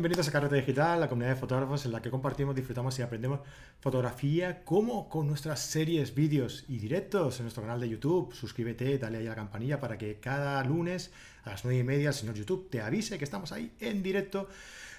Bienvenidos a Carrete Digital, la comunidad de fotógrafos en la que compartimos, disfrutamos y aprendemos fotografía, como con nuestras series, vídeos y directos en nuestro canal de YouTube. Suscríbete, dale ahí a la campanilla para que cada lunes a las 9 y media el señor YouTube te avise que estamos ahí en directo.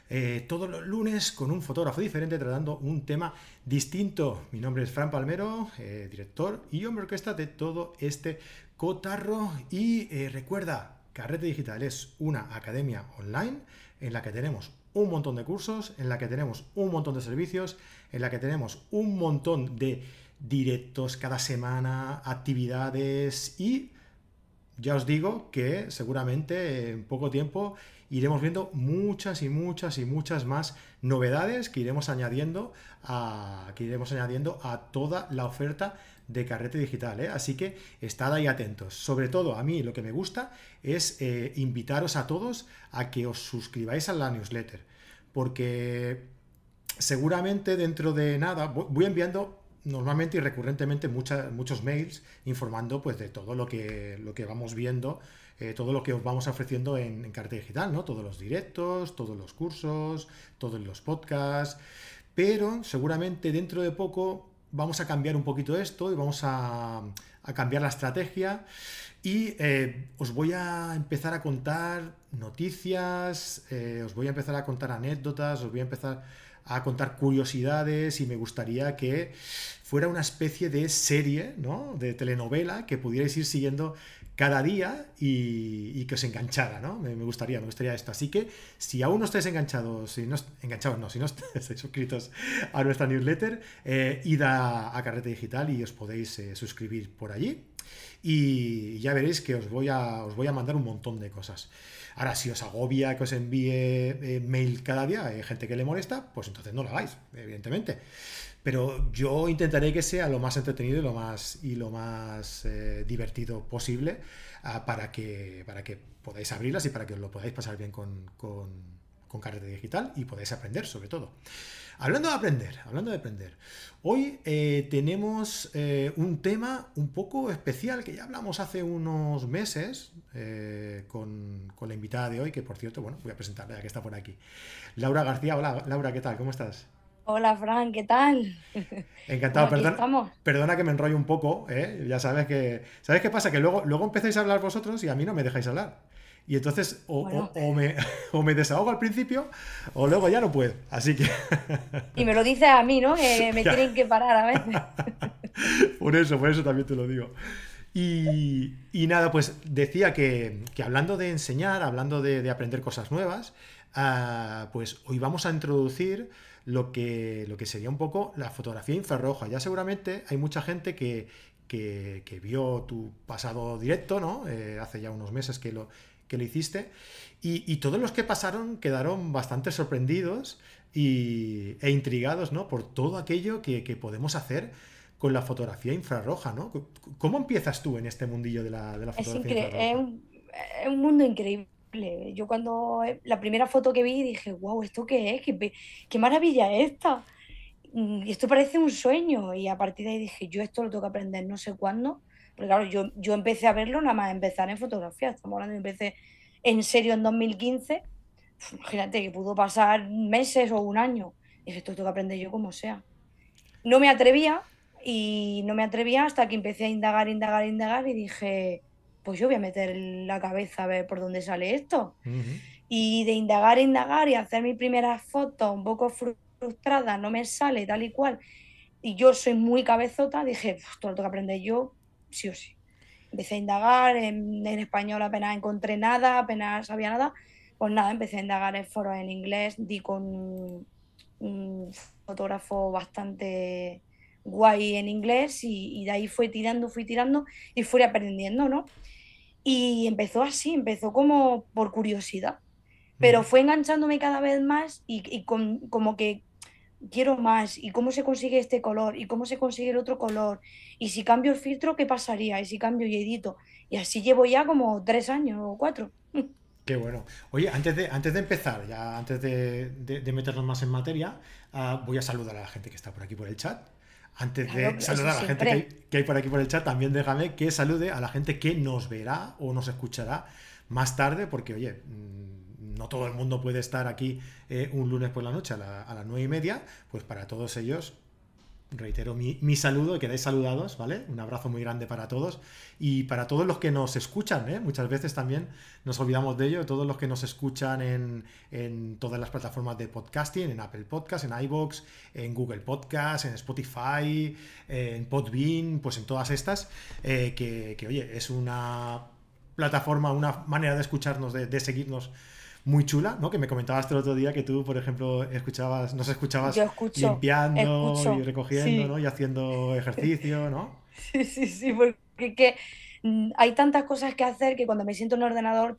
Eh, todos los lunes con un fotógrafo diferente tratando un tema distinto. Mi nombre es Fran Palmero, eh, director y hombre orquesta de todo este cotarro. Y eh, recuerda, Carrete Digital es una academia online en la que tenemos un montón de cursos, en la que tenemos un montón de servicios, en la que tenemos un montón de directos cada semana, actividades y ya os digo que seguramente en poco tiempo iremos viendo muchas y muchas y muchas más novedades que iremos añadiendo a, que iremos añadiendo a toda la oferta de carrete digital. ¿eh? Así que estad ahí atentos. Sobre todo a mí lo que me gusta es eh, invitaros a todos a que os suscribáis a la newsletter. Porque seguramente dentro de nada voy enviando normalmente y recurrentemente muchos mails informando pues de todo lo que, lo que vamos viendo, eh, todo lo que os vamos ofreciendo en, en Carrete Digital, ¿no? Todos los directos, todos los cursos, todos los podcasts. Pero seguramente dentro de poco vamos a cambiar un poquito esto y vamos a, cambiar la estrategia y eh, os voy a empezar a contar noticias, eh, os voy a empezar a contar anécdotas, os voy a empezar a contar curiosidades y me gustaría que fuera una especie de serie, ¿no? De telenovela que pudierais ir siguiendo cada día y, que os enganchara, ¿no? Me, gustaría, me gustaría esto. Así que si aún no estáis enganchados, si no enganchados, no, si no estáis suscritos a nuestra newsletter, eh, id a, Carrete Digital y os podéis eh, suscribir por allí. Y ya veréis que os voy, a, os voy a mandar un montón de cosas. Ahora, si os agobia que os envíe eh, mail cada día, hay gente que le molesta, pues entonces no lo hagáis, evidentemente. Pero yo intentaré que sea lo más entretenido y lo más, y lo más eh, divertido posible ah, para, que, para que podáis abrirlas y para que os lo podáis pasar bien con, con, con digital y podáis aprender sobre todo. Hablando de aprender, hablando de aprender, hoy eh, tenemos eh, un tema un poco especial que ya hablamos hace unos meses con, con, la invitada de hoy, que por cierto, bueno, voy a presentarla ya que está por aquí. Laura García, hola Laura, ¿qué tal? ¿Cómo estás? Hola, Fran, ¿qué tal? Encantado, perdona, perdona que me enrollo un poco, ¿eh? ya sabes que... ¿Sabes qué pasa? Que luego, luego empezáis a hablar vosotros y a mí no me dejáis hablar. Y entonces o, me, o, me, desahogo al principio o luego ya no puedo. Así que... Y me lo dices a mí, ¿no? Que me tienen que parar a veces. Por eso, por eso también te lo digo. Y, nada, pues decía que, hablando de enseñar, hablando de, aprender cosas nuevas, ah, pues hoy vamos a introducir lo que, lo que sería un poco la fotografía infrarroja. Ya seguramente hay mucha gente que, que, vio tu pasado directo, ¿no? Eh, hace ya unos meses que lo, que lo hiciste. Y, todos los que pasaron quedaron bastante sorprendidos y, e intrigados, ¿no? Por todo aquello que, podemos hacer con la fotografía infrarroja, ¿no? ¿Cómo empiezas tú en este mundillo de la, de la fotografía infrarroja? Es un, es un mundo increíble yo cuando eh, la primera foto que vi dije, wow, ¿esto qué es? ¿Qué, qué maravilla es esta? Mm, esto parece un sueño. Y a partir de ahí dije, yo esto lo tengo que aprender no sé cuándo. Porque claro, yo, yo empecé a verlo nada más empezar en fotografía. Estamos hablando, empecé en serio en 2015. imagínate que pudo pasar meses o un año. Y dije, esto tengo que aprender yo como sea. No me atrevía y no me atrevía hasta que empecé a indagar, indagar, indagar y dije, pues yo voy a meter la cabeza a ver por dónde sale esto. Y de indagar, indagar y hacer mi primera foto un poco frustrada, no me sale tal y cual. Y yo soy muy cabezota, dije, esto lo tengo que aprender yo, sí o sí. Empecé a indagar, en, español apenas encontré nada, apenas sabía nada. Pues nada, empecé a indagar en foros en inglés, di con un, fotógrafo bastante guay en inglés y, y, de ahí fui tirando, fui tirando y fui aprendiendo, ¿no? Y empezó así, empezó como por curiosidad, pero fue enganchándome cada vez más y, como que quiero más, y cómo se consigue este color, y cómo se consigue el otro color, y si cambio el filtro, ¿qué pasaría? Y si cambio y edito. Y así llevo ya como tres años o cuatro. Qué bueno. Oye, antes de, antes de empezar, ya antes de, meternos más en materia, ah, voy a saludar a la gente que está por aquí por el chat. Antes de saludar a la gente que hay, por aquí por el chat, también déjame que salude a la gente que nos verá o nos escuchará más tarde, porque oye, mm, no todo el mundo puede estar aquí eh, un lunes por la noche a, a las nueve y media, pues para todos ellos reitero mi, saludo, quedáis saludados, ¿vale? Un abrazo muy grande para todos y para todos los que nos escuchan, ¿eh? Muchas veces también nos olvidamos de ello, todos los que nos escuchan en, todas las plataformas de podcasting, en Apple Podcast, en iBox, en Google Podcast, en Spotify, en Podbean, pues en todas estas, eh, que, oye, es una plataforma, una manera de escucharnos, de seguirnos muy chula, ¿no? Que me comentabas el otro día que tú, por ejemplo, escuchabas, nos escuchabas limpiando y recogiendo, ¿no? Y haciendo ejercicio, ¿no? Sí, sí, sí, porque que, mm, hay tantas cosas que hacer que cuando me siento en el ordenador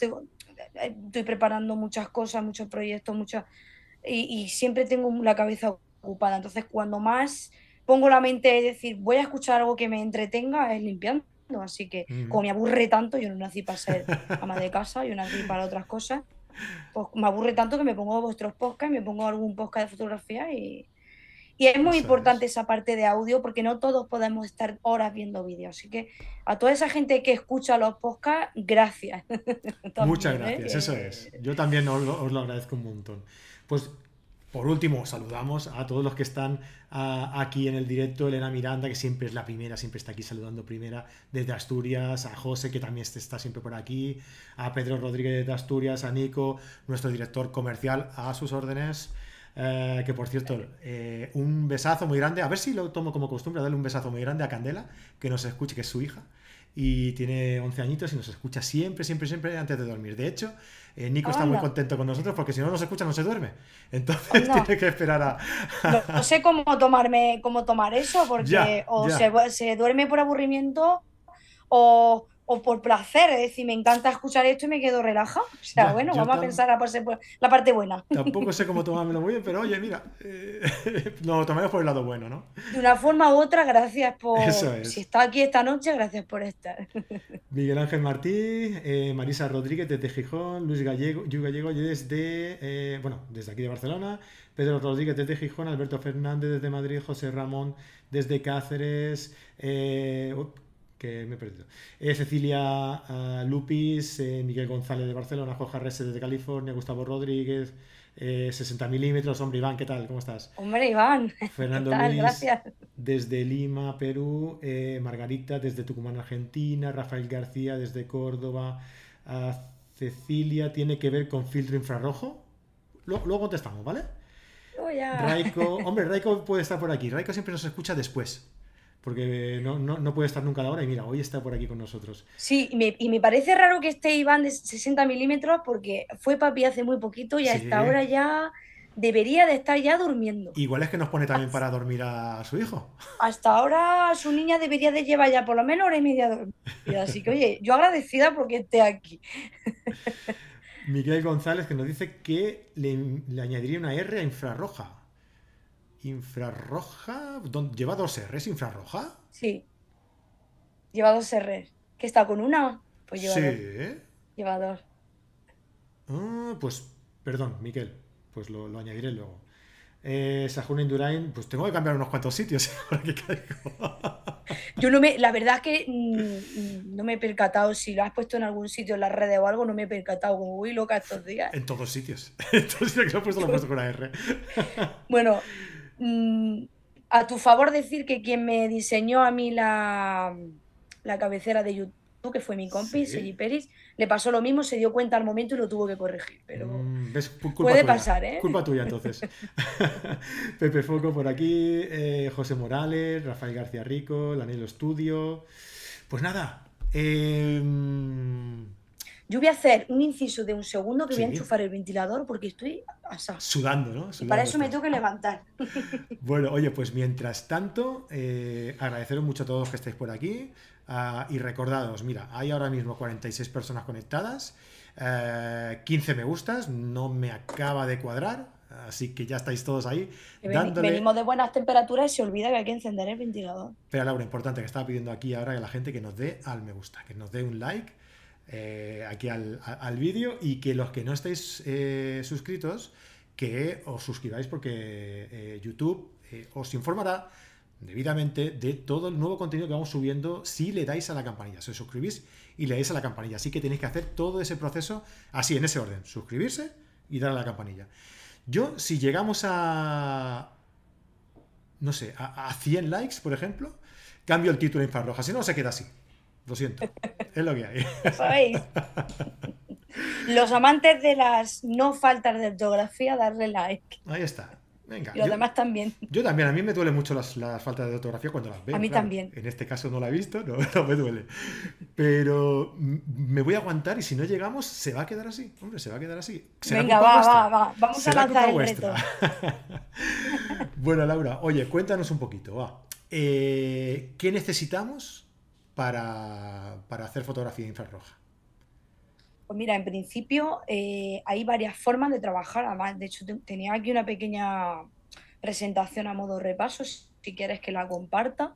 estoy preparando muchas cosas, muchos proyectos, muchas y, siempre tengo la cabeza ocupada. Entonces, cuando más pongo la mente es decir, voy a escuchar algo que me entretenga, es limpiando. Así que, como me aburre tanto, yo no nací para ser ama de casa, yo nací para otras cosas pues me aburre tanto que me pongo vuestros podcasts, me pongo algún podcast de fotografía y, y es muy importante esa parte de audio porque no todos podemos estar horas viendo vídeos. Así que a toda esa gente que escucha los podcasts, gracias. Muchas ¿eh? gracias, eso es. Yo también os lo, agradezco un montón. Pues por último, saludamos a todos los que están ah, aquí en el directo, Elena Miranda, que siempre es la primera, siempre está aquí saludando primera desde Asturias, a José, que también está siempre por aquí, a Pedro Rodríguez de Asturias, a Nico, nuestro director comercial, a sus órdenes. Eh, que por cierto, eh, un besazo muy grande, a ver si lo tomo como costumbre, darle un besazo muy grande a Candela, que nos escuche, que es su hija, y tiene 11 añitos y nos escucha siempre, siempre, siempre antes de dormir. De hecho, eh, Nico está muy contento con nosotros porque si no nos escucha no se duerme. Entonces tiene que esperar a... no, sé cómo tomarme, cómo tomar eso, porque o Se, se, duerme por aburrimiento o, o por placer, es decir, me encanta escuchar esto y me quedo relajado. O sea, bueno, vamos a pensar la parte buena. Tampoco sé cómo tomármelo muy bien, pero oye, mira, eh, lo tomemos por el lado bueno, ¿no? De una forma u otra, gracias por... Si está aquí esta noche, gracias por estar. Miguel Ángel Martí, eh, Marisa Rodríguez desde Gijón, Luis Gallego, Luis Gallego desde, eh, bueno, desde aquí de Barcelona, Pedro Rodríguez desde Gijón, Alberto Fernández desde Madrid, José Ramón desde Cáceres, que me he perdido. Eh, Cecilia uh, Lupis, eh, Miguel González de Barcelona, Jorge Rese desde California, Gustavo Rodríguez, 60 milímetros. Hombre, Iván, ¿qué tal? ¿Cómo estás? Hombre, Iván. Fernando Luis, gracias. desde Lima, Perú, Margarita desde Tucumán, Argentina, Rafael García desde Córdoba, Cecilia tiene que ver con filtro infrarrojo. Luego, contestamos, ¿vale? Oh. Raiko, hombre, Raiko puede estar por aquí. Raiko siempre nos escucha después porque no, no, puede estar nunca a la hora y mira, hoy está por aquí con nosotros. Sí, y me, y me parece raro que esté Iván de 60 milímetros porque fue papi hace muy poquito y a esta hora ya debería de estar ya durmiendo. Igual es que nos pone también para dormir a su hijo. Hasta ahora su niña debería de llevar ya por lo menos hora y media dormida. Así que oye, yo agradecida porque esté aquí. Miguel González que nos dice que le, le añadiría una R a infrarroja. Infrarroja. ¿Lleva dos R's infrarroja? Sí. Lleva dos R's. ¿Qué está con una? Pues lleva sí. dos. Lleva dos. Ah, pues, perdón, Miquel. Pues lo, añadiré luego. Eh, Sajuna Indurain, pues tengo que cambiar unos cuantos sitios Yo no me, la verdad es que mm, no me he percatado si lo has puesto en algún sitio en las redes o algo, no me he percatado como uy loca estos días. En todos sitios. En todos sitios que lo he puesto lo he puesto con una R. bueno, Mm, a tu favor decir que quien me diseñó a mí la, la cabecera de YouTube, que fue mi compi, Sergi Peris, le pasó lo mismo, se dio cuenta al momento y lo tuvo que corregir. Pero mm, puede pasar, ¿eh? Culpa tuya entonces. Pepe Foco por aquí, eh, José Morales, Rafael García Rico, Lanelo Estudio. Pues nada. Eh, yo voy a hacer un inciso de un segundo que voy a enchufar el ventilador porque estoy Sudando, ¿no? para eso me tengo que levantar. Bueno, oye, pues mientras tanto, eh, agradeceros mucho a todos que estáis por aquí ah, y recordados, mira, hay ahora mismo 46 personas conectadas, 15 eh, me gustas, no me acaba de cuadrar, así que ya estáis todos ahí. Venimos de buenas temperaturas y se olvida que hay que encender el ventilador. Pero Laura, importante que estaba pidiendo aquí ahora a la gente que nos dé al me gusta, que nos dé un like eh, aquí al, vídeo y que los que no estéis eh, suscritos, que os suscribáis porque eh, YouTube os informará debidamente de todo el nuevo contenido que vamos subiendo si le dais a la campanilla. Si os suscribís y le dais a la campanilla. Así que tenéis que hacer todo ese proceso así, en ese orden. Suscribirse, y darle a la campanilla. Yo, si llegamos a, no sé, a, 100 likes, por ejemplo, cambio el título infrarroja. Si no, se queda así. Lo siento. Es lo que hay. ¿Sabéis? Los amantes de las no faltas de ortografía, darle like. Ahí está. Venga, y los demás también. Yo también, a mí me duele mucho las, faltas de ortografía cuando las veo. A mí también. En este caso no la he visto, no, me duele. Pero me voy a aguantar y si no llegamos, se va a quedar así. Hombre, se va a quedar así. Venga, va, va, va. Vamos a lanzar el reto. bueno, Laura, oye, cuéntanos un poquito, va. Eh, ¿Qué necesitamos para, para hacer fotografía infrarroja? Pues mira, en principio eh, hay varias formas de trabajar. Además, de hecho, tenía aquí una pequeña presentación a modo repaso, si quieres que la comparta.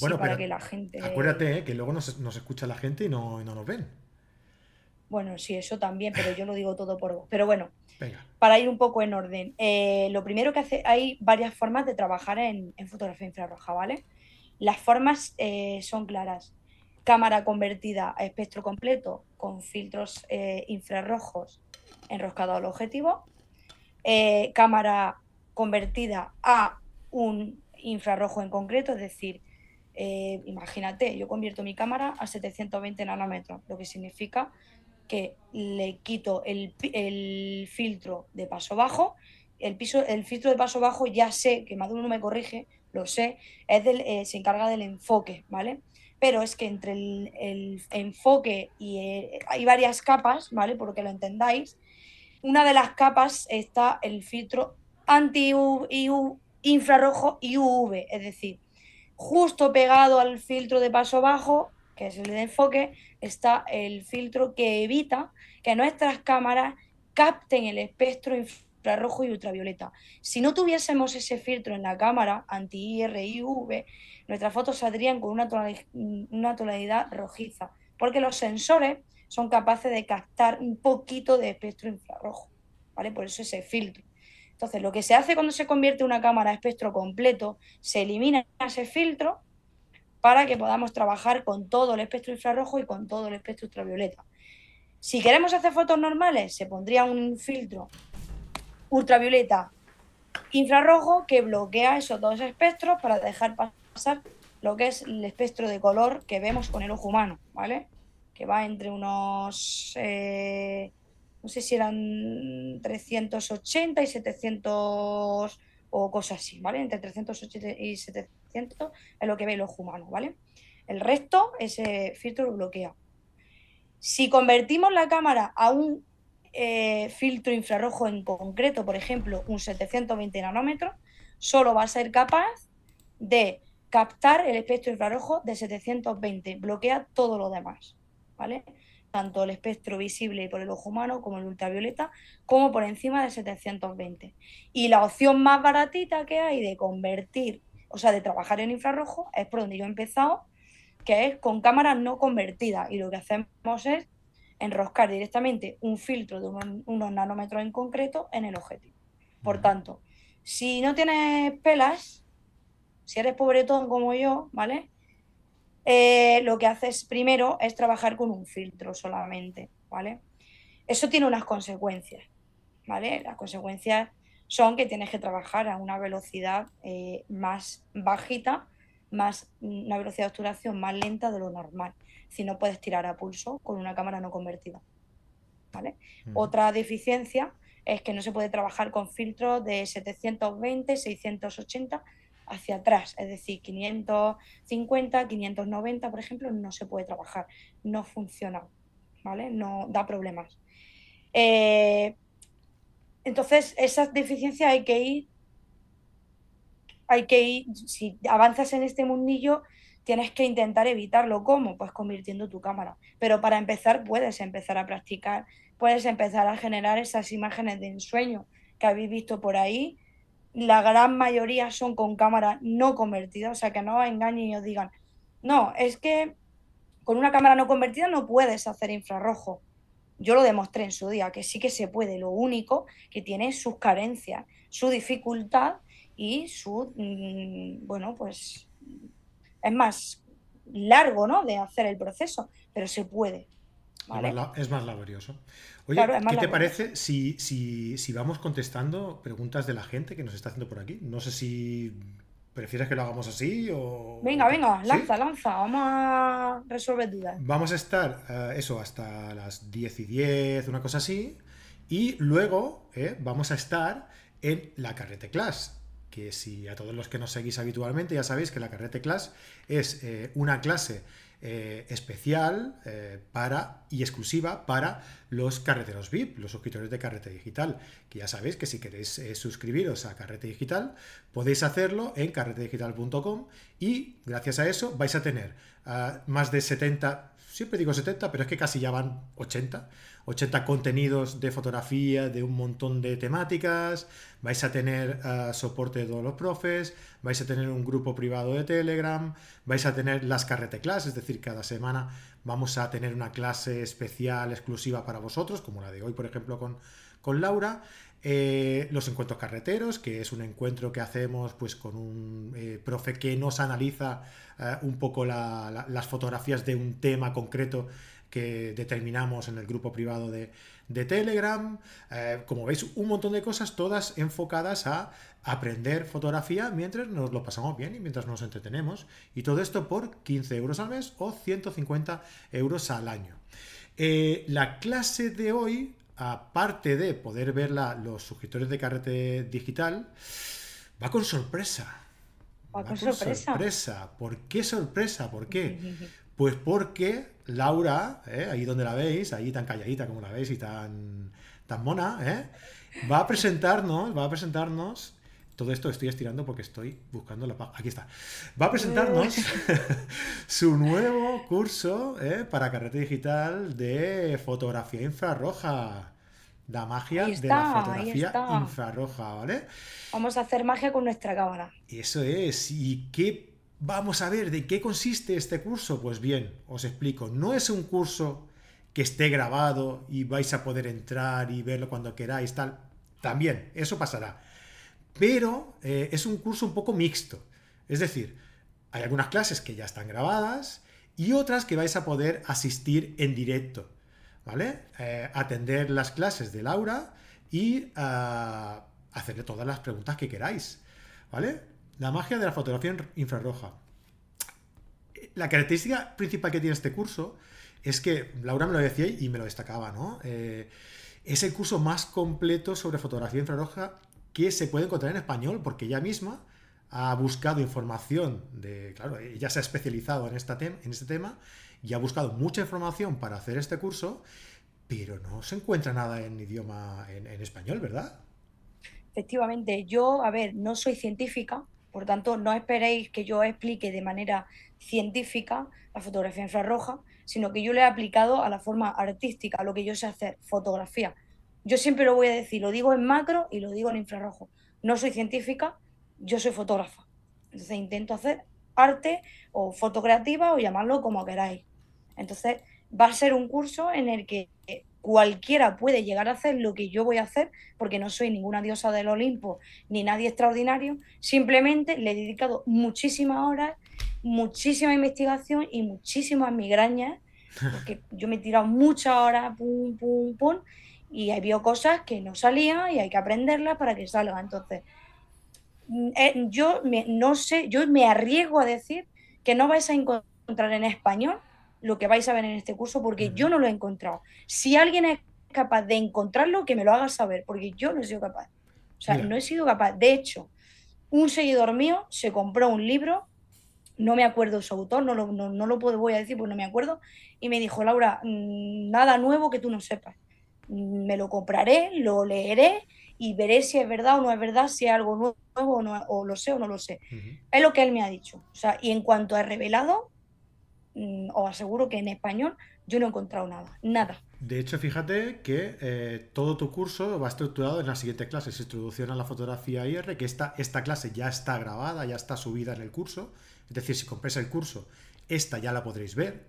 bueno, para que la gente. Acuérdate eh, que luego nos, escucha la gente y no, nos ven. Bueno, sí, eso también, pero yo lo digo todo por vos. Pero bueno, para ir un poco en orden. Eh, lo primero que hace, hay varias formas de trabajar en, fotografía infrarroja, ¿vale? Las formas son claras cámara convertida a espectro completo con filtros eh, infrarrojos enroscados al objetivo, eh, cámara convertida a un infrarrojo en concreto, es decir, eh, imagínate, yo convierto mi cámara a 720 nanómetros, lo que significa que le quito el, filtro de paso bajo. El, piso, el filtro de paso bajo ya sé, que de uno me corrige, lo sé, es del, se encarga del enfoque, ¿vale? pero es que entre el, enfoque y eh, hay varias capas, ¿vale? Por que lo entendáis. Una de las capas está el filtro anti-UV, infrarrojo y UV, es decir, justo pegado al filtro de paso bajo, que es el de enfoque, está el filtro que evita que nuestras cámaras capten el espectro infrarrojo y ultravioleta. Si no tuviésemos ese filtro en la cámara anti-IR y UV, nuestras fotos saldrían con una tonalidad, rojiza, porque los sensores son capaces de captar un poquito de espectro infrarrojo, ¿vale? Por eso ese filtro. Entonces, lo que se hace cuando se convierte una cámara a espectro completo, se elimina ese filtro para que podamos trabajar con todo el espectro infrarrojo y con todo el espectro ultravioleta. Si queremos hacer fotos normales, se pondría un filtro ultravioleta infrarrojo que bloquea esos dos espectros para dejar pasar lo que es el espectro de color que vemos con el ojo humano, ¿vale? Que va entre unos, eh, no sé si eran 380 y 700 o cosas así, ¿vale? Entre 380 y 700 es lo que ve el ojo humano, ¿vale? El resto, ese filtro lo bloquea. Si convertimos la cámara a un eh, filtro infrarrojo en concreto, por ejemplo, un 720 nanómetros, solo va a ser capaz de captar el espectro infrarrojo de 720, bloquea todo lo demás, ¿vale? Tanto el espectro visible por el ojo humano como el ultravioleta, como por encima de 720. Y la opción más baratita que hay de convertir, o sea, de trabajar en infrarrojo, es por donde yo he empezado, que es con cámaras no convertidas. Y lo que hacemos es enroscar directamente un filtro de unos, unos nanómetros en concreto en el objetivo. Por tanto, si no tienes pelas, si eres pobretón como yo, ¿vale? Eh, lo que haces primero es trabajar con un filtro solamente, ¿vale? Eso tiene unas consecuencias, ¿vale? Las consecuencias son que tienes que trabajar a una velocidad eh, más bajita, más una velocidad de obturación más lenta de lo normal. Si no puedes tirar a pulso con una cámara no convertida. ¿vale? Otra deficiencia es que no se puede trabajar con filtros de 720, 680 hacia atrás, es decir, 550, 590, por ejemplo, no se puede trabajar, no funciona, ¿vale? No da problemas. Eh, entonces, esas deficiencias hay que ir, hay que ir, si avanzas en este mundillo, tienes que intentar evitarlo. ¿Cómo? Pues convirtiendo tu cámara. Pero para empezar, puedes empezar a practicar, puedes empezar a generar esas imágenes de ensueño que habéis visto por ahí la gran mayoría son con cámara no convertida, o sea que no os engañen y os digan, no, es que con una cámara no convertida no puedes hacer infrarrojo. Yo lo demostré en su día, que sí que se puede, lo único que tiene sus carencias, su dificultad y su, mm, bueno, pues es más largo, ¿no? De hacer el proceso, pero se puede. Es, más, laborioso. Oye, ¿qué te parece si, si, si vamos contestando preguntas de la gente que nos está haciendo por aquí? No sé si ¿Prefieres que lo hagamos así o...? Venga, venga, lanza, lanza, vamos a resolver dudas. Vamos a estar, eh, eso, hasta las 10 y 10, una cosa así, y luego eh, vamos a estar en la Carrete Class, que si a todos los que nos seguís habitualmente ya sabéis que la Carrete Class es eh, una clase eh, especial eh, para y exclusiva para los carreteros VIP, los suscriptores de Carrete Digital, que ya sabéis que si queréis suscribiros a Carrete Digital podéis hacerlo en carretedigital.com y gracias a eso vais a tener ah, más de 70, siempre digo 70, pero es que casi ya van 80 80 contenidos de fotografía de un montón de temáticas, vais a tener eh, soporte de todos los profes, vais a tener un grupo privado de Telegram, vais a tener las carrete clases, es decir, cada semana vamos a tener una clase especial, exclusiva para vosotros, como la de hoy, por ejemplo, con, con Laura. Eh, los encuentros carreteros, que es un encuentro que hacemos pues con un eh, profe que nos analiza un poco las fotografías de un tema concreto que determinamos en el grupo privado de, Telegram. Eh, como veis, un montón de cosas, todas enfocadas a aprender fotografía mientras nos lo pasamos bien y mientras nos entretenemos. Y todo esto por 15 euros al mes o 150 euros al año. Eh, la clase de hoy, aparte de poder verla los suscriptores de Carrete Digital, va con sorpresa. Va, con, sorpresa. sorpresa. ¿Por qué sorpresa? ¿Por qué? Pues porque Laura, ¿eh? ahí donde la veis, ahí tan calladita como la veis y tan, tan mona, ¿eh? va a presentarnos, va a presentarnos, todo esto estoy estirando porque estoy buscando la... Aquí está. Va a presentarnos su nuevo curso ¿eh? para carrete digital de fotografía infrarroja. La magia de la fotografía infrarroja, ¿vale? Vamos a hacer magia con nuestra cámara. Eso es. ¿Y qué Vamos a ver, ¿de qué consiste este curso? Pues bien, os explico. No es un curso que esté grabado y vais a poder entrar y verlo cuando queráis, tal. También, eso pasará. Pero eh, es un curso un poco mixto. Es decir, hay algunas clases que ya están grabadas y otras que vais a poder asistir en directo. ¿Vale? Eh, atender las clases de Laura y ah, hacerle todas las preguntas que queráis. ¿Vale? La magia de la fotografía infrarroja. La característica principal que tiene este curso es que, Laura me lo decía y me lo destacaba, ¿no? Eh, es el curso más completo sobre fotografía infrarroja que se puede encontrar en español, porque ella misma ha buscado información de, claro, ella se ha especializado en, esta en este tema y ha buscado mucha información para hacer este curso, pero no se encuentra nada en idioma en español, ¿verdad? Efectivamente, yo, a ver, no soy científica, por tanto, no esperéis que yo explique de manera científica la fotografía infrarroja, sino que yo le he aplicado a la forma artística, a lo que yo sé hacer, fotografía. Yo siempre lo voy a decir, lo digo en macro y lo digo en infrarrojo. No soy científica, yo soy fotógrafa. Entonces intento hacer arte o foto creativa o llamarlo como queráis. Entonces va a ser un curso en el que cualquiera puede llegar a hacer lo que yo voy a hacer, porque no soy ninguna diosa del Olimpo ni nadie extraordinario, simplemente le he dedicado muchísimas horas, muchísima investigación y muchísimas migrañas, porque yo me he tirado muchas horas, pum, pum, pum, y he habido cosas que no salían y hay que aprenderlas para que salgan. Entonces, mm, eh, yo no sé, yo me arriesgo a decir que no vais a encontrar en español lo que vais a ver en este curso porque yo no lo he encontrado. Si alguien es capaz de encontrarlo, que me lo haga saber, porque yo no he sido capaz. O sea, no he sido capaz. De hecho, un seguidor mío se compró un libro, no me acuerdo su autor, no lo, no, lo puedo, voy a decir porque no me acuerdo, y me dijo, Laura, mm, nada nuevo que tú no sepas. Me lo compraré, lo leeré y veré si es verdad o no es verdad, si es algo nuevo o, no, o lo sé o no lo sé. Es lo que él me ha dicho. O sea, y en cuanto a revelado, Mm, os aseguro que en español yo no he encontrado nada, nada. De hecho, fíjate que eh, todo tu curso va estructurado en la siguiente clase, es Introducción a la Fotografía IR, que esta, esta clase ya está grabada, ya está subida en el curso, es decir, si compréis el curso, esta ya la podréis ver.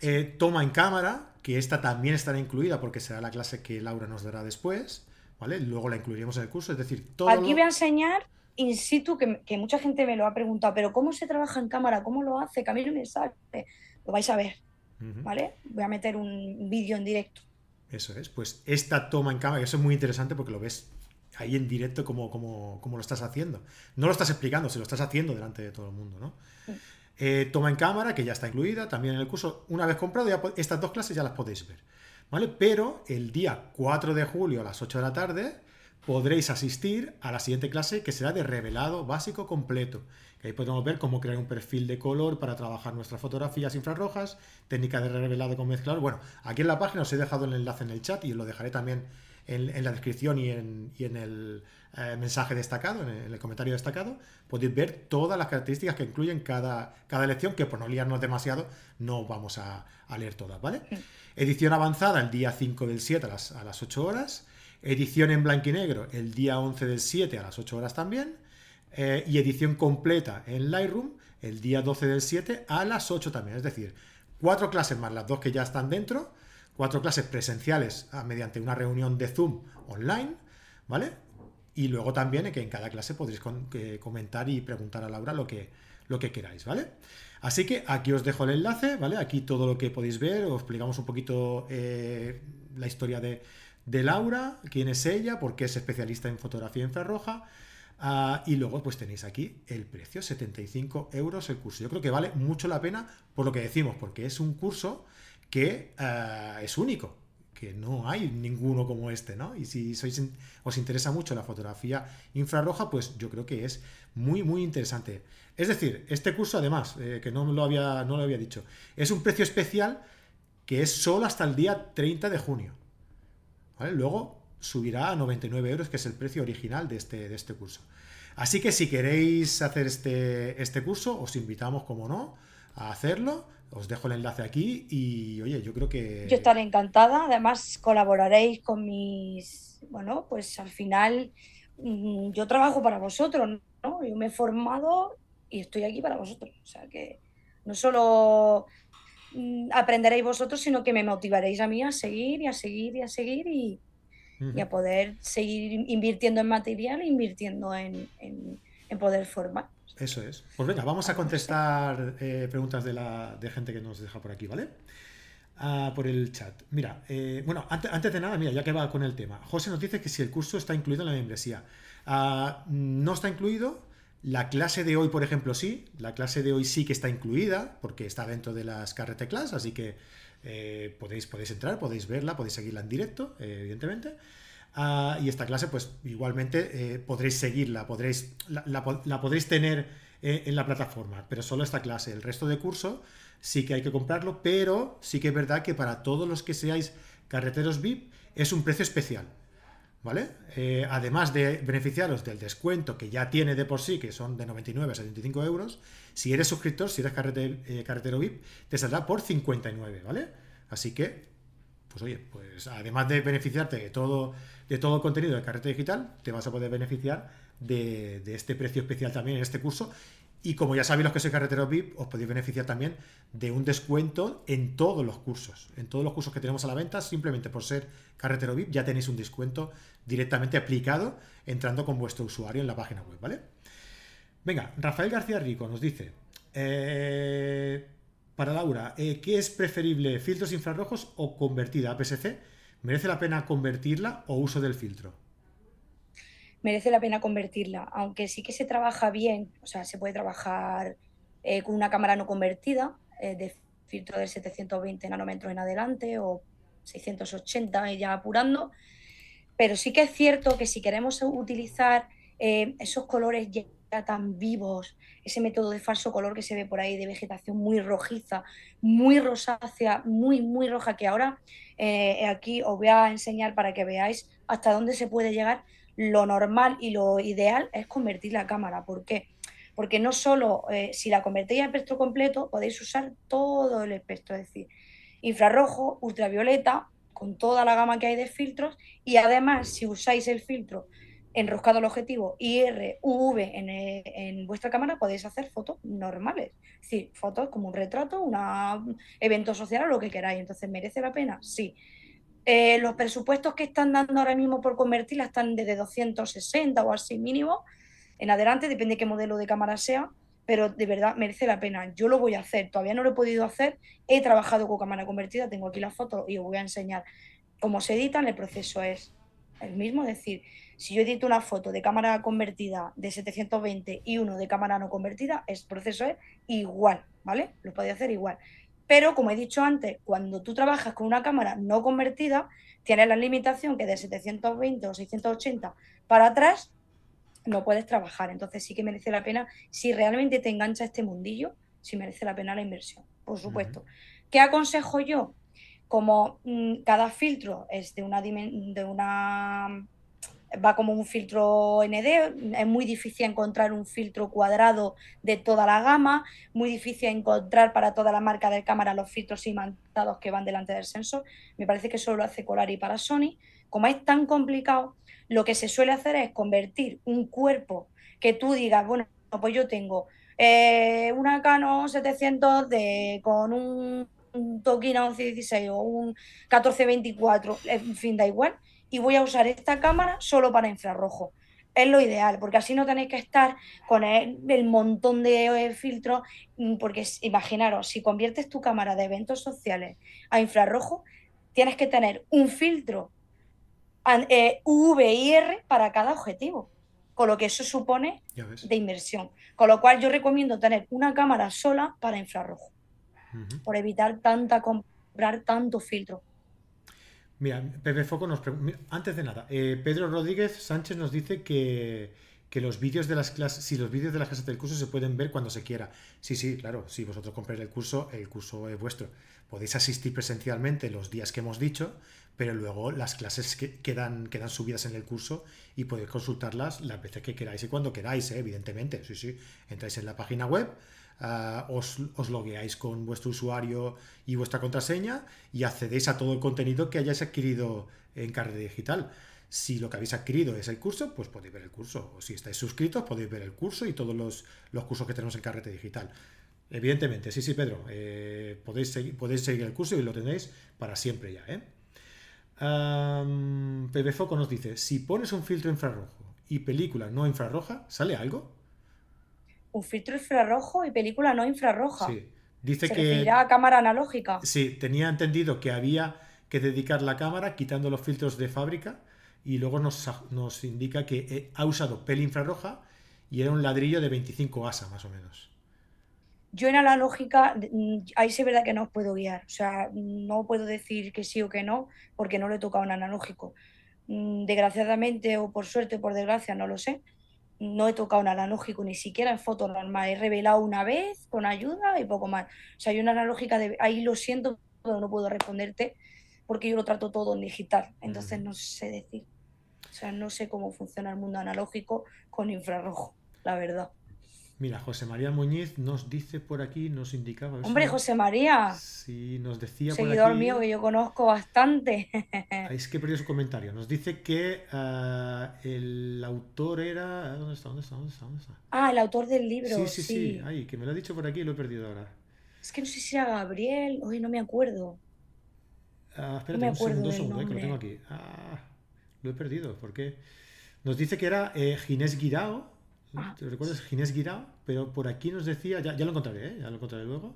Eh, toma en cámara, que esta también estará incluida porque será la clase que Laura nos dará después, ¿vale? Luego la incluiremos en el curso, es decir, todo... Aquí voy a enseñar in situ, que, mucha gente me lo ha preguntado, pero ¿cómo se trabaja en cámara? ¿Cómo lo hace? Que a mí no me sale. Lo vais a ver. ¿vale? Voy a meter un vídeo en directo. Eso es, pues esta toma en cámara, eso es muy interesante porque lo ves ahí en directo como, como, como, lo estás haciendo. No lo estás explicando, se lo estás haciendo delante de todo el mundo, ¿no? Eh, toma en cámara, que ya está incluida también en el curso. Una vez comprado, ya estas dos clases ya las podéis ver. ¿Vale? Pero el día 4 de julio a las 8 de la tarde podréis asistir a la siguiente clase que será de revelado básico completo. Que ahí podemos ver cómo crear un perfil de color para trabajar nuestras fotografías infrarrojas, técnica de revelado con mezclador. Bueno, aquí en la página os he dejado el enlace en el chat y os lo dejaré también en, la descripción y en, el eh, mensaje destacado, en el, comentario destacado, podéis ver todas las características que incluyen cada, cada lección, que por no liarnos demasiado, no vamos a, leer todas, ¿vale? Edición avanzada el día 5 del 7 a las, a las 8 horas. Edición en blanco y negro el día 11 del 7 a las 8 horas también. Eh, y edición completa en Lightroom el día 12 del 7 a las 8 también. Es decir, cuatro clases más las dos que ya están dentro cuatro clases presenciales ah, mediante una reunión de Zoom online, ¿vale? Y luego también que en cada clase podréis comentar y preguntar a Laura lo que, lo que queráis, ¿vale? Así que aquí os dejo el enlace, ¿vale? Aquí todo lo que podéis ver, os explicamos un poquito eh, la historia de, Laura, quién es ella, por qué es especialista en fotografía infrarroja. Ah, y luego pues tenéis aquí el precio, 75 euros el curso. Yo creo que vale mucho la pena por lo que decimos, porque es un curso que eh, es único, que no hay ninguno como este, ¿no? Y si sois, os interesa mucho la fotografía infrarroja, pues yo creo que es muy, muy interesante. Es decir, este curso además, eh, que no lo, había, no lo había dicho, es un precio especial que es solo hasta el día 30 de junio. Luego subirá a 99 euros, que es el precio original de este, de este curso. Así que si queréis hacer este, este curso, os invitamos, como no, a hacerlo. Os dejo el enlace aquí y oye, yo creo que... Yo estaré encantada, además colaboraréis con mis... Bueno, pues al final mm, yo trabajo para vosotros, ¿no? Yo me he formado y estoy aquí para vosotros. O sea que no solo aprenderéis vosotros, sino que me motivaréis a mí a seguir y a seguir y a seguir y, a poder seguir invirtiendo en material e invirtiendo en, en poder formar. Eso es. Pues venga, vamos a contestar eh, preguntas de, la, de gente que nos deja por aquí, ¿vale? Ah, por el chat. Mira, eh, bueno, antes, de nada, mira, ya que va con el tema. José nos dice que si el curso está incluido en la membresía. Ah, no está incluido. La clase de hoy, por ejemplo, sí. La clase de hoy sí que está incluida, porque está dentro de las carrete class, así que eh, podéis, podéis entrar, podéis verla, podéis seguirla en directo, evidentemente. Ah, y esta clase, pues igualmente eh, podréis seguirla, podréis, la, podréis tener eh, en la plataforma, pero solo esta clase. El resto de curso sí que hay que comprarlo, pero sí que es verdad que para todos los que seáis carreteros VIP es un precio especial. ¿Vale? Eh, además de beneficiaros del descuento que ya tiene de por sí, que son de 99 a 75 euros, si eres suscriptor, si eres carretero VIP, te saldrá por 59, ¿vale? Así que, pues oye, pues además de beneficiarte de todo de todo el contenido de carrete digital, te vas a poder beneficiar de, este precio especial también en este curso. Y como ya sabéis los que sois carreteros VIP, os podéis beneficiar también de un descuento en todos los cursos. En todos los cursos que tenemos a la venta, simplemente por ser carretero VIP, ya tenéis un descuento directamente aplicado entrando con vuestro usuario en la página web, ¿vale? Venga, Rafael García Rico nos dice, eh, para Laura, eh, ¿qué es preferible, filtros infrarrojos o convertida a PSC? ¿Merece la pena convertirla o uso del filtro? Merece la pena convertirla, aunque sí que se trabaja bien, o sea, se puede trabajar eh, con una cámara no convertida, de filtro de 720 nanómetros en adelante o 680 ya apurando, pero sí que es cierto que si queremos utilizar eh, esos colores ya tan vivos, ese método de falso color que se ve por ahí, de vegetación muy rojiza, muy rosácea, muy, muy roja, que ahora eh, aquí os voy a enseñar para que veáis hasta dónde se puede llegar. Lo normal y lo ideal es convertir la cámara. ¿Por qué? Porque no solo eh, si la convertéis a espectro completo, podéis usar todo el espectro, es decir, infrarrojo, ultravioleta, con toda la gama que hay de filtros, y además si usáis el filtro enroscado el objetivo IR, UV en, eh, en, vuestra cámara, podéis hacer fotos normales. Es decir, fotos como un retrato, un evento social o lo que queráis. Entonces, ¿merece la pena? Sí. Eh, los presupuestos que están dando ahora mismo por convertirla están desde 260 o así mínimo en adelante, depende de qué modelo de cámara sea, pero de verdad merece la pena. Yo lo voy a hacer, todavía no lo he podido hacer, he trabajado con cámara convertida, tengo aquí la foto y os voy a enseñar cómo se editan, el proceso es el mismo, es decir, si yo edito una foto de cámara convertida de 720 y uno de cámara no convertida, el proceso es igual, ¿vale? Lo podéis hacer igual. Pero como he dicho antes, cuando tú trabajas con una cámara no convertida, tienes la limitación que de 720 o 680 para atrás no puedes trabajar. Entonces sí que merece la pena, si realmente te engancha este mundillo, sí merece la pena la inversión, por supuesto. ¿Qué aconsejo yo? Como mm, cada filtro es de una, de una va como un filtro ND, es muy difícil encontrar un filtro cuadrado de toda la gama, muy difícil encontrar para toda la marca de cámara los filtros imantados que van delante del sensor, me parece que solo lo hace Colari para Sony, como es tan complicado, lo que se suele hacer es convertir un cuerpo que tú digas, bueno, pues yo tengo eh, una Canon 700 d con un, un Tokina 1116 o un 1424, en fin, da igual, y voy a usar esta cámara solo para infrarrojo. Es lo ideal, porque así no tenéis que estar con el, montón de eh, filtros, mm, porque imaginaros, si conviertes tu cámara de eventos sociales a infrarrojo, tienes que tener un filtro eh, R para cada objetivo, con lo que eso supone de inversión. Con lo cual yo recomiendo tener una cámara sola para infrarrojo, por evitar tanta comprar tanto filtro. Mira, Pepe Foco nos pregunta, antes de nada, eh, Pedro Rodríguez Sánchez nos dice que, los vídeos de las clases, si los vídeos de las clases del curso se pueden ver cuando se quiera. Sí, sí, claro, si vosotros compráis el curso, el curso es vuestro. Podéis asistir presencialmente los días que hemos dicho, pero luego las clases que quedan, quedan subidas en el curso y podéis consultarlas las veces que queráis y cuando queráis, ¿eh? evidentemente. Sí, sí, entráis en la página web Ah, os, os, logueáis con vuestro usuario y vuestra contraseña y accedéis a todo el contenido que hayáis adquirido en Carrera Digital. Si lo que habéis adquirido es el curso, pues podéis ver el curso. O si estáis suscritos, podéis ver el curso y todos los, cursos que tenemos en Carrete Digital. Evidentemente, sí, sí, Pedro. Eh, podéis, seguir, podéis seguir el curso y lo tenéis para siempre ya. ¿eh? Foco nos dice, si pones un filtro infrarrojo y película no infrarroja, ¿sale algo? un filtro infrarrojo y película no infrarroja. Sí. Dice Se que. a cámara analógica. Sí, tenía entendido que había que dedicar la cámara quitando los filtros de fábrica y luego nos, nos indica que ha usado pel infrarroja y era un ladrillo de 25 ASA más o menos. Yo en analógica, mm, ahí sí es verdad que no os puedo guiar. O sea, no puedo decir que sí o que no, porque no le he tocado un analógico. Mm, desgraciadamente o por suerte o por desgracia, no lo sé no he tocado un analógico ni siquiera en foto normal. He revelado una vez con ayuda y poco más. O sea, hay una analógica de ahí lo siento, pero no puedo responderte porque yo lo trato todo en digital. Entonces no sé decir. O sea, no sé cómo funciona el mundo analógico con infrarrojo, la verdad. Mira, José María Muñiz nos dice por aquí, nos indicaba. Hombre, José María. Sí, nos decía Seguidor por aquí, mío que yo conozco bastante. es que perdido su comentario. Nos dice que ah, el autor era. ¿Dónde está? ¿Dónde está? ¿Dónde está? ¿Dónde está? Ah, el autor del libro. Sí, sí, sí. Ay, que me lo ha dicho por aquí y lo he perdido ahora. Es que no sé si era Gabriel. Hoy no me acuerdo. Ah, espérate, un segundo, segundo, eh, que lo tengo aquí. Ah, lo he perdido. ¿Por qué? Nos dice que era eh, Ginés Guirao Ah. ¿Te recuerdas? Ginés Guirao, pero por aquí nos decía, ya, lo encontraré, ¿eh? ya lo encontraré luego.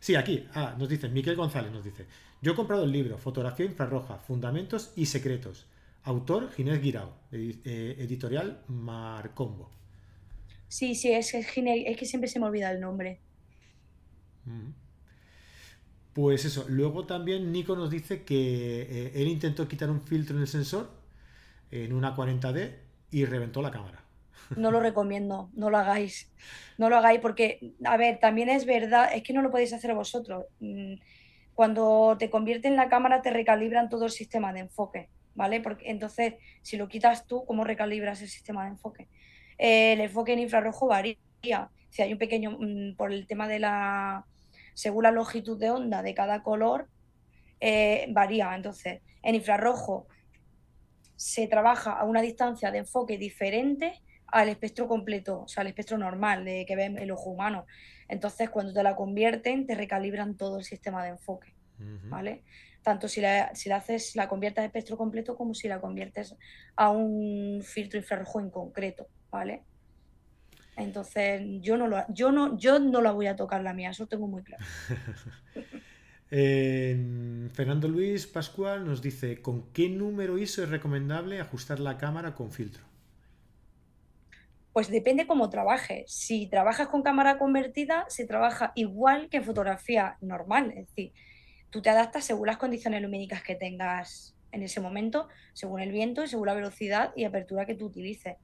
Sí, aquí, ah, nos dice, Miquel González nos dice, yo he comprado el libro Fotografía infrarroja, Fundamentos y Secretos, autor Ginés Guirao, eh, editorial Marcombo. Sí, sí, es, es, es, que siempre se me olvida el nombre. Mm. Pues eso, luego también Nico nos dice que eh, él intentó quitar un filtro en el sensor en una 40D y reventó la cámara no lo recomiendo, no lo hagáis. No lo hagáis porque, a ver, también es verdad, es que no lo podéis hacer vosotros. Mm, cuando te convierte en la cámara te recalibran todo el sistema de enfoque, ¿vale? Porque entonces, si lo quitas tú, ¿cómo recalibras el sistema de enfoque? el enfoque en infrarrojo varía. Si hay un pequeño, mm, por el tema de la, según la longitud de onda de cada color, eh, varía. Entonces, en infrarrojo se trabaja a una distancia de enfoque diferente al espectro completo, o sea, al espectro normal de que ve el ojo humano. Entonces, cuando te la convierten, te recalibran todo el sistema de enfoque, ¿vale? Tanto si la, si la haces, la conviertes a espectro completo como si la conviertes a un filtro infrarrojo en concreto, ¿vale? Entonces, yo no, lo, yo, no, yo no la voy a tocar la mía, eso tengo muy claro. Fernando Luis Pascual nos dice, ¿con qué número ISO es recomendable ajustar la cámara con filtro? Pues depende cómo trabajes. Si trabajas con cámara convertida, se trabaja igual que en fotografía normal. Es decir, tú te adaptas según las condiciones lumínicas que tengas en ese momento, según el viento y según la velocidad y apertura que tú utilices.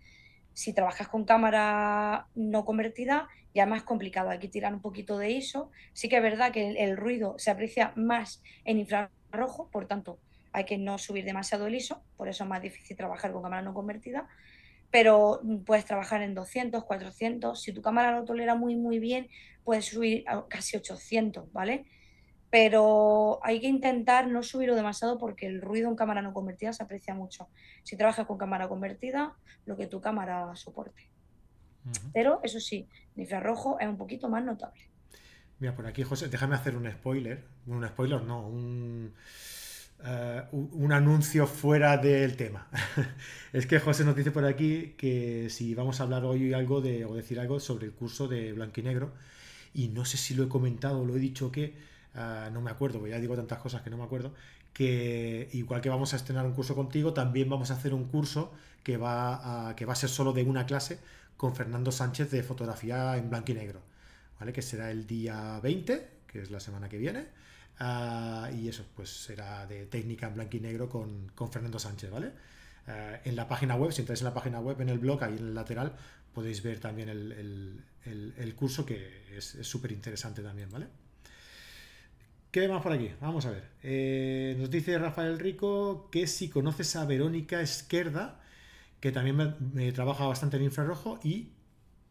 Si trabajas con cámara no convertida, ya es más complicado, hay que tirar un poquito de ISO. Sí que es verdad que el, ruido se aprecia más en infrarrojo, por tanto, hay que no subir demasiado el ISO, por eso es más difícil trabajar con cámara no convertida pero puedes trabajar en 200, 400. Si tu cámara lo tolera muy, muy bien, puedes subir a casi 800, ¿vale? Pero hay que intentar no subirlo demasiado porque el ruido en cámara no convertida se aprecia mucho. Si trabajas con cámara convertida, lo que tu cámara soporte. Pero eso sí, el infrarrojo es un poquito más notable. Mira, por aquí, José, déjame hacer un spoiler. Un spoiler, no, un eh, un anuncio fuera del tema. es que José nos dice por aquí que si vamos a hablar hoy algo de, o decir algo sobre el curso de blanco y negro, y no sé si lo he comentado o lo he dicho que, eh, no me acuerdo, porque ya digo tantas cosas que no me acuerdo, que igual que vamos a estrenar un curso contigo, también vamos a hacer un curso que va a, que va a ser solo de una clase con Fernando Sánchez de fotografía en blanco y negro, ¿vale? Que será el día 20, que es la semana que viene Ah, y eso, pues será de técnica en blanco y negro con, Fernando Sánchez, ¿vale? Ah, en la página web, si entráis en la página web, en el blog, ahí en el lateral, podéis ver también el, curso que es súper interesante también, ¿vale? ¿Qué más por aquí? Vamos a ver. Eh, nos dice Rafael Rico que si conoces a Verónica Esquerda, que también me trabaja bastante en infrarrojo y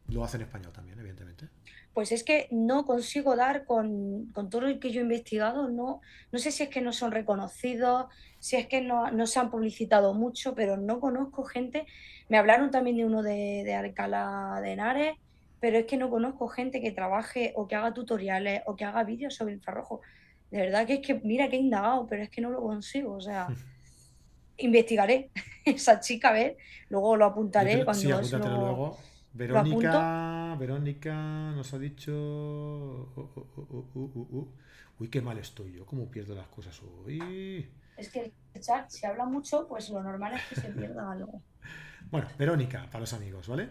lo hace en español también, evidentemente pues es que no consigo dar con, todo lo que yo he investigado, no, no sé si es que no son reconocidos, si es que no, se han publicitado mucho, pero no conozco gente. Me hablaron también de uno de, de Alcalá de Henares, pero es que no conozco gente que trabaje o que haga tutoriales o que haga vídeos sobre infrarrojo. De verdad que es que, mira que he indagado, pero es que no lo consigo. O sea, investigaré esa chica, a ver, luego lo apuntaré cuando sí, luego Verónica, Verónica nos ha dicho. Uy, qué mal estoy yo, cómo pierdo las cosas hoy. Es que el chat, si habla mucho, pues lo normal es que se pierda algo. Bueno, Verónica, para los amigos, ¿vale?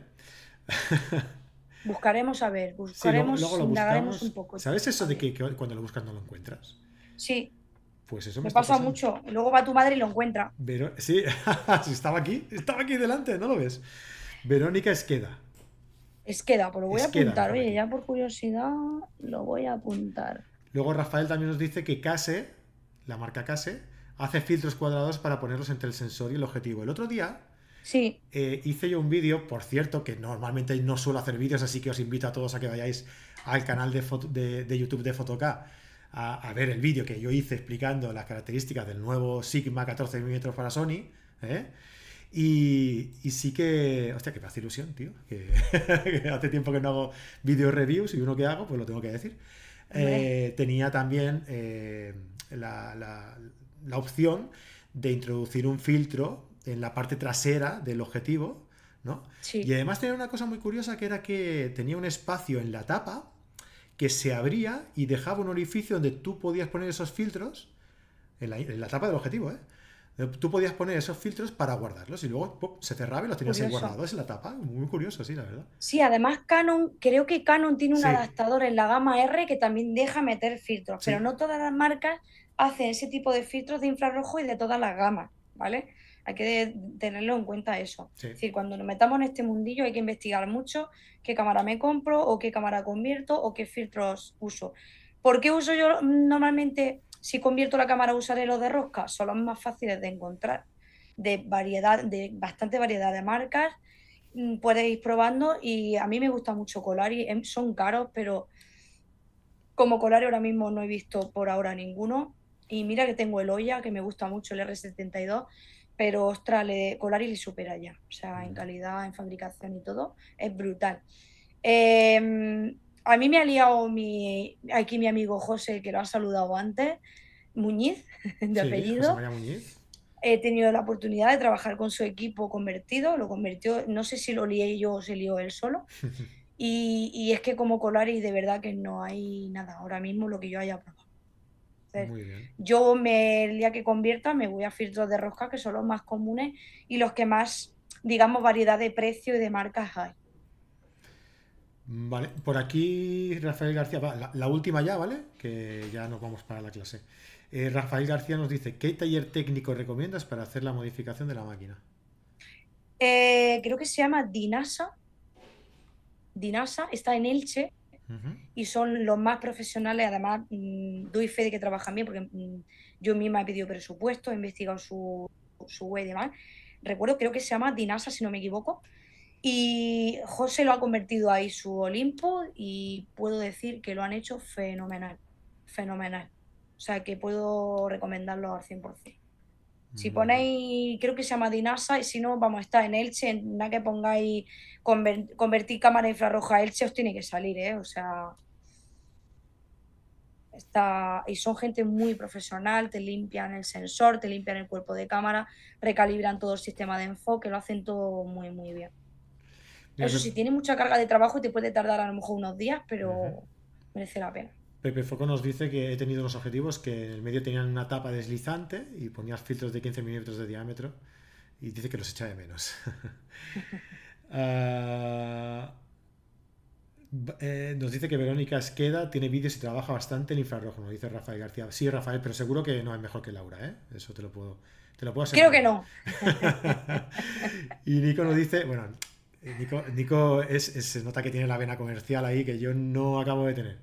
Buscaremos a ver, buscaremos, indagaremos un poco. ¿Sabes eso de que, cuando lo buscas no lo encuentras? Sí. Pues eso me, pasa mucho. Luego va tu madre y lo encuentra. Sí, estaba aquí, estaba aquí delante, ¿no lo ves? Verónica Esqueda. Esqueda, pues lo voy a apuntar. Oye, ya por curiosidad lo voy a apuntar. Luego Rafael también nos dice que Case, la marca Case, hace filtros cuadrados para ponerlos entre el sensor y el objetivo. El otro día sí. Eh, hice yo un vídeo, por cierto, que normalmente no suelo hacer vídeos, así que os invito a todos a que vayáis al canal de, de, YouTube de Fotok a, ver el vídeo que yo hice explicando las características del nuevo Sigma 14 mm para Sony. ¿eh? Y, sí que, hostia, que me hace ilusión, tío. Que, hace tiempo que no hago video reviews y uno que hago, pues lo tengo que decir. Eh, tenía también eh, la, opción de introducir un filtro en la parte trasera del objetivo, ¿no? Y además tenía una cosa muy curiosa que era que tenía un espacio en la tapa que se abría y dejaba un orificio donde tú podías poner esos filtros en la, en la tapa del objetivo, ¿eh? Tú podías poner esos filtros para guardarlos y luego se cerraba y los tenías ahí guardados en la tapa. Muy curioso, sí, la verdad. Sí, además Canon, creo que Canon tiene un adaptador en la gama R que también deja meter filtros, pero no todas las marcas hacen ese tipo de filtros de infrarrojo y de todas las gamas, ¿vale? Hay que tenerlo en cuenta eso. Es decir, cuando nos metamos en este mundillo hay que investigar mucho qué cámara me compro o qué cámara convierto o qué filtros uso. ¿Por qué uso yo normalmente si convierto la cámara a usar los de rosca, son los más fáciles de encontrar, de variedad, de bastante variedad de marcas. Mm, puedes ir probando y a mí me gusta mucho Colari, em, son caros, pero como Colari ahora mismo no he visto por ahora ninguno. Y mira que tengo el Oya, que me gusta mucho, el R72, pero ostras, Colari le supera ya. O sea, en mm. calidad, en fabricación y todo, es brutal. Eh, a mí me ha liado mi, aquí mi amigo José, que lo ha saludado antes, Muñiz, de apellido. he tenido la oportunidad de trabajar con su equipo convertido, lo convirtió, no sé si lo lié yo o se lió él solo. Y, y es que como Colaris de verdad que no hay nada ahora mismo lo que yo haya probado. Muy bien. Yo me, el día que convierta me voy a filtros de rosca que son los más comunes y los que más, digamos, variedad de precio y de marcas hay. Vale, por aquí Rafael García, va, la, la última ya, ¿vale? Que ya nos vamos para la clase. Eh, Rafael García nos dice, ¿qué taller técnico recomiendas para hacer la modificación de la máquina? Eh, creo que se llama Dinasa. Dinasa está en Elche y son los más profesionales. Además, mm, doy fe de que trabajan bien porque mm, yo misma he pedido presupuesto, he investigado su, su web y demás. Recuerdo, creo que se llama Dinasa, si no me equivoco. Y José lo ha convertido ahí su Olimpo y puedo decir que lo han hecho fenomenal, fenomenal. O sea que puedo recomendarlo al 100%. Si ponéis, creo que se llama Dinasa, y si no, vamos, está en Elche, en nada que pongáis conver- convertir cámara infrarroja a Elche, os tiene que salir, ¿eh? O sea, está, y son gente muy profesional, te limpian el sensor, te limpian el cuerpo de cámara, recalibran todo el sistema de enfoque, lo hacen todo muy, muy bien. Eso sí, tiene mucha carga de trabajo y te puede tardar a lo mejor unos días, pero merece la pena. Pepe Foco nos dice que he tenido unos objetivos que en el medio tenían una tapa deslizante y ponías filtros de 15 milímetros de diámetro y dice que los echa de menos. Ah, eh, nos dice que Verónica Esqueda tiene vídeos y trabaja bastante en infrarrojo, nos dice Rafael García. Sí, Rafael, pero seguro que no es mejor que Laura, ¿eh? Eso te lo puedo, te lo puedo Creo que asegurar. no. Y Nico nos dice, bueno, Nico, Nico es, es- se nota que tiene la vena comercial ahí que yo no acabo de tener.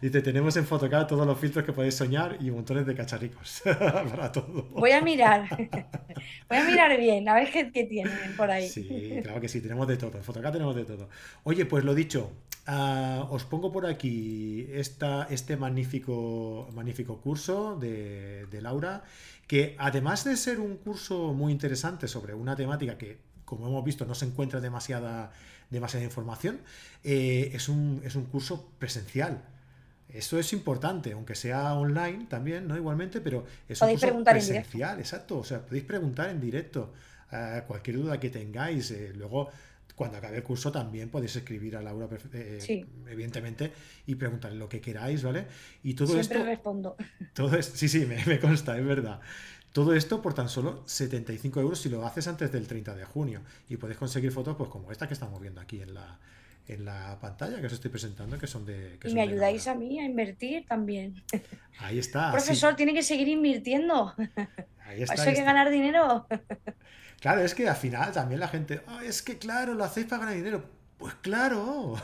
Dice, tenemos en Photocad todos los filtros que podéis soñar y montones de cacharricos para todo. Voy a mirar, voy a mirar bien, a ver qué, qué tienen por ahí. Sí, claro que sí, tenemos de todo. En Photocad tenemos de todo. Oye, pues lo dicho, ah, os pongo por aquí esta, este magnífico, magnífico curso de, de Laura, que además de ser un curso muy interesante sobre una temática que, como hemos visto, no se encuentra demasiada, demasiada información, eh, es un, es un curso presencial. Esto es importante, aunque sea online también, ¿no? Igualmente, pero es un curso preguntar en directo. presencial, exacto. O sea, podéis preguntar en directo eh, cualquier duda que tengáis. eh, luego, cuando acabe el curso, también podéis escribir a Laura, eh, Sí. evidentemente, y preguntarle lo que queráis, ¿vale? Y todo Siempre esto, respondo. todo es, sí, sí, me, me consta, es verdad. Todo esto por tan solo 75 euros si lo haces antes del 30 de junio. Y podéis conseguir fotos pues como esta que estamos viendo aquí en la, en la pantalla que os estoy presentando, que son de... Que Y son me de ayudáis a mí a invertir también. Ahí está. sí, Profesor, tiene que seguir invirtiendo. ahí está, eso hay que ganar dinero. Claro, es que al final también la gente, "Ah, es que claro, lo hacéis para ganar dinero. Pues claro.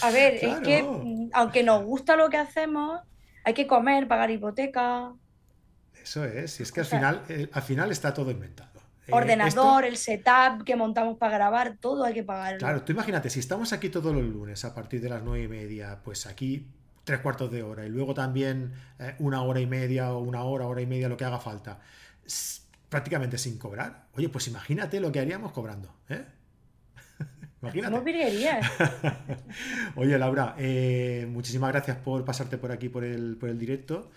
A ver, es que aunque nos gusta lo que hacemos, hay que comer, pagar hipoteca, Eso es, y es que al O sea, final, eh, al final está todo inventado. Eh, ordenador, esto- el setup que montamos para grabar, todo hay que pagarlo. claro, tú imagínate, si estamos aquí todos los lunes a partir de las nueve y media, pues aquí tres cuartos de hora y luego también eh, una hora y media o una hora, hora y media, lo que haga falta, prácticamente sin cobrar. Oye, pues imagínate lo que haríamos cobrando, ¿eh? Imagínate. Virguerías. Oye, Laura, eh, muchísimas gracias por pasarte por aquí por el, por el directo.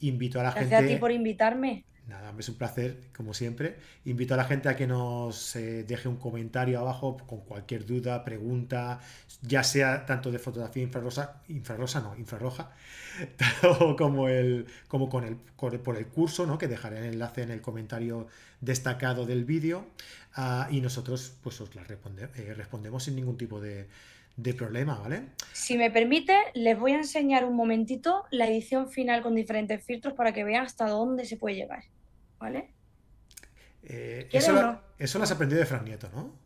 Invito a la Gracias a ti por invitarme. Nada, es un placer, como siempre. Invito a la gente a que nos eh, deje un comentario abajo con cualquier duda, pregunta, ya sea tanto de fotografía infrarrosa, infrarrosa no, infrarroja, como, el, como con el, con el- por el curso, ¿no? que dejaré el enlace en el comentario destacado del vídeo ah, y nosotros pues os la responde- eh, respondemos sin ningún tipo de, de problema, ¿vale? Si me permite, les voy a enseñar un momentito la edición final con diferentes filtros para que vean hasta dónde se puede llegar. ¿Vale? Eh, ¿Quiere eso, no? eso lo has aprendido de Fran Nieto, ¿no?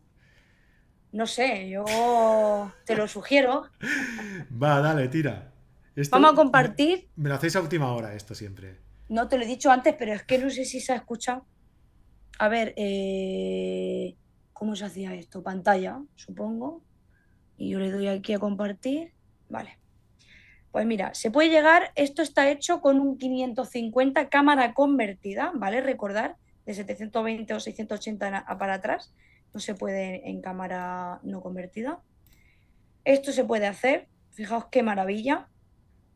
No sé, yo te lo sugiero. Va, dale, tira. Esto Vamos a me- compartir. Me, lo hacéis a última hora esto siempre. No te lo he dicho antes, pero es que no sé si se ha escuchado. A ver, eh, ¿cómo se hacía esto? Pantalla, supongo. Y yo le doy aquí a compartir. Vale. Pues mira, se puede llegar, esto está hecho con un 550 cámara convertida, ¿vale? Recordar, de 720 o 680 en a- para atrás, no se puede en cámara no convertida. Esto se puede hacer, fijaos qué maravilla.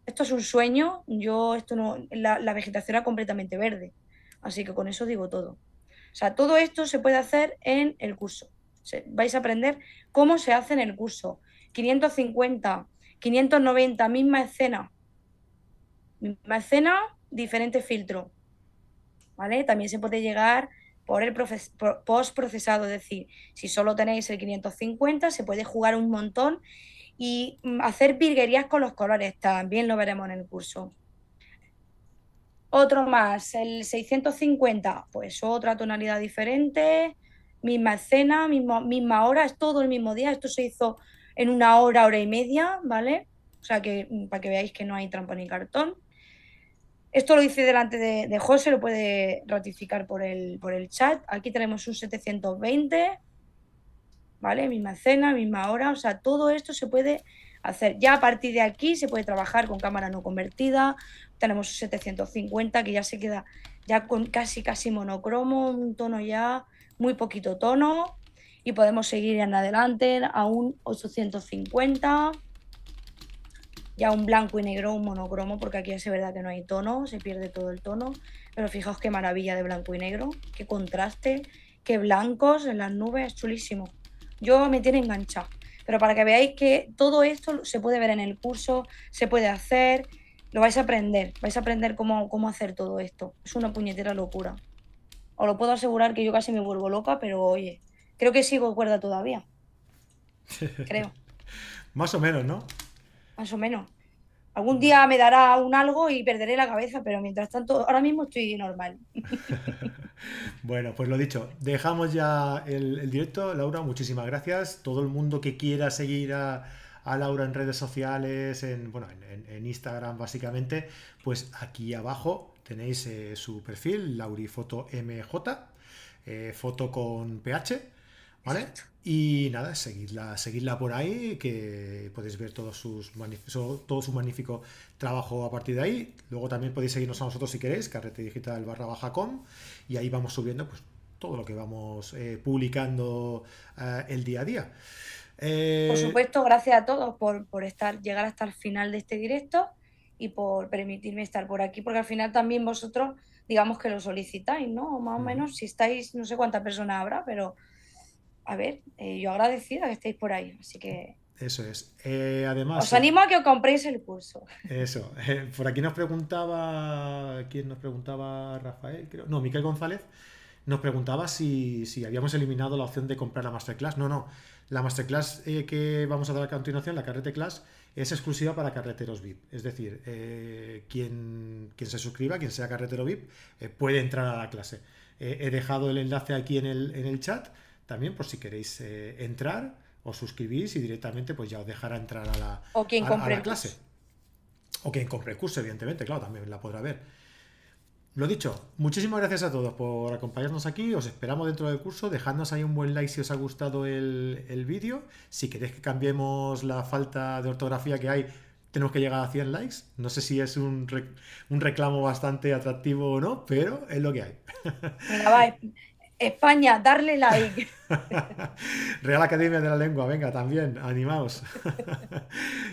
Esto es un sueño, yo esto no, la, la vegetación era completamente verde, así que con eso digo todo. O sea, todo esto se puede hacer en el curso. Vais a aprender cómo se hace en el curso. 550, 590, misma escena. Misma escena, diferente filtro. ¿Vale? También se puede llegar por el post procesado, es decir, si solo tenéis el 550, se puede jugar un montón y mm, hacer virguerías con los colores, también lo veremos en el curso. Otro más, el 650, pues otra tonalidad diferente, misma escena, misma hora, es todo el mismo día, esto se hizo en una hora, hora y media, ¿vale? O sea que mm, para que veáis que no hay trampa ni cartón. Esto lo hice delante de, José, lo puede ratificar por el, por el chat. Aquí tenemos un 720, ¿vale? Misma escena, misma hora, o sea, todo esto se puede hacer. Ya a partir de aquí se puede trabajar con cámara no convertida. Tenemos un 750 que ya se queda ya con casi casi monocromo, un tono ya muy poquito tono y podemos seguir en adelante a un 850 ya un blanco y negro, un monocromo, porque aquí es verdad que no hay tono, se pierde todo el tono, pero fijaos qué maravilla de blanco y negro, qué contraste, qué blancos en las nubes, es chulísimo. Yo me tiene enganchado, pero para que veáis que todo esto se puede ver en el curso, se puede hacer, lo vais a aprender, vais a aprender cómo, cómo hacer todo esto. Es una puñetera locura. Os lo puedo asegurar que yo casi me vuelvo loca, pero oye, creo que sigo cuerda todavía. Creo. Más o menos, ¿no? más o menos. Algún día me dará un algo y perderé la cabeza, pero mientras tanto, ahora mismo estoy normal. bueno, pues lo dicho, dejamos ya el, directo. Laura, muchísimas gracias. Todo el mundo que quiera seguir a, Laura en redes sociales, en, bueno, en, Instagram básicamente, pues aquí abajo tenéis eh, su perfil, laurifotomj, eh, foto con ph, ¿vale? Y nada, seguidla, seguidla por ahí, que podéis ver todos sus todo su magnífico trabajo a partir de ahí. Luego también podéis seguirnos a nosotros si queréis, carrete digital barra baja com, y ahí vamos subiendo pues, todo lo que vamos eh, publicando eh, el día a día. Eh, por supuesto, gracias a todos por, por, estar, llegar hasta el final de este directo y por permitirme estar por aquí, porque al final también vosotros, digamos que lo solicitáis, ¿no? Más o menos, si estáis, no sé cuántas personas habrá, pero a ver, eh, yo agradecida que estéis por ahí, así que... Eso es. Eh, además... Os animo a que os compréis el curso. Eso. Eh, por aquí nos preguntaba, ¿quién nos preguntaba? Rafael, creo. No, Miquel González nos preguntaba si, habíamos eliminado la opción de comprar la Masterclass. No, no. La Masterclass que vamos a dar a continuación, la Carrete Class, es exclusiva para carreteros VIP. Es decir, quien, quien, se suscriba, quien sea carretero VIP, puede entrar a la clase. he dejado el enlace aquí en el, en el chat también por si queréis eh, entrar, os suscribís y directamente pues ya os dejará entrar a la, o quien compre clase. O quien compre el curso, evidentemente, claro, también la podrá ver. Lo dicho, muchísimas gracias a todos por acompañarnos aquí. Os esperamos dentro del curso. Dejadnos ahí un buen like si os ha gustado el, vídeo. Si queréis que cambiemos la falta de ortografía que hay, tenemos que llegar a 100 likes. No sé si es un, un reclamo bastante atractivo o no, pero es lo que hay. Venga, España, darle like. Real Academia de la Lengua, venga, también, animaos.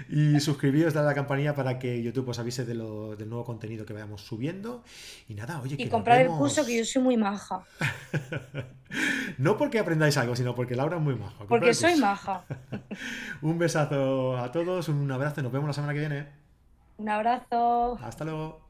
y suscribíos, dale a la campanilla para que YouTube os avise de lo, del nuevo contenido que vayamos subiendo. Y nada, oye, Y comprar el curso que yo soy muy maja. no porque aprendáis algo, sino porque Laura es muy maja. Porque soy maja. un besazo a todos, un abrazo, nos vemos la semana que viene. Un abrazo. Hasta luego.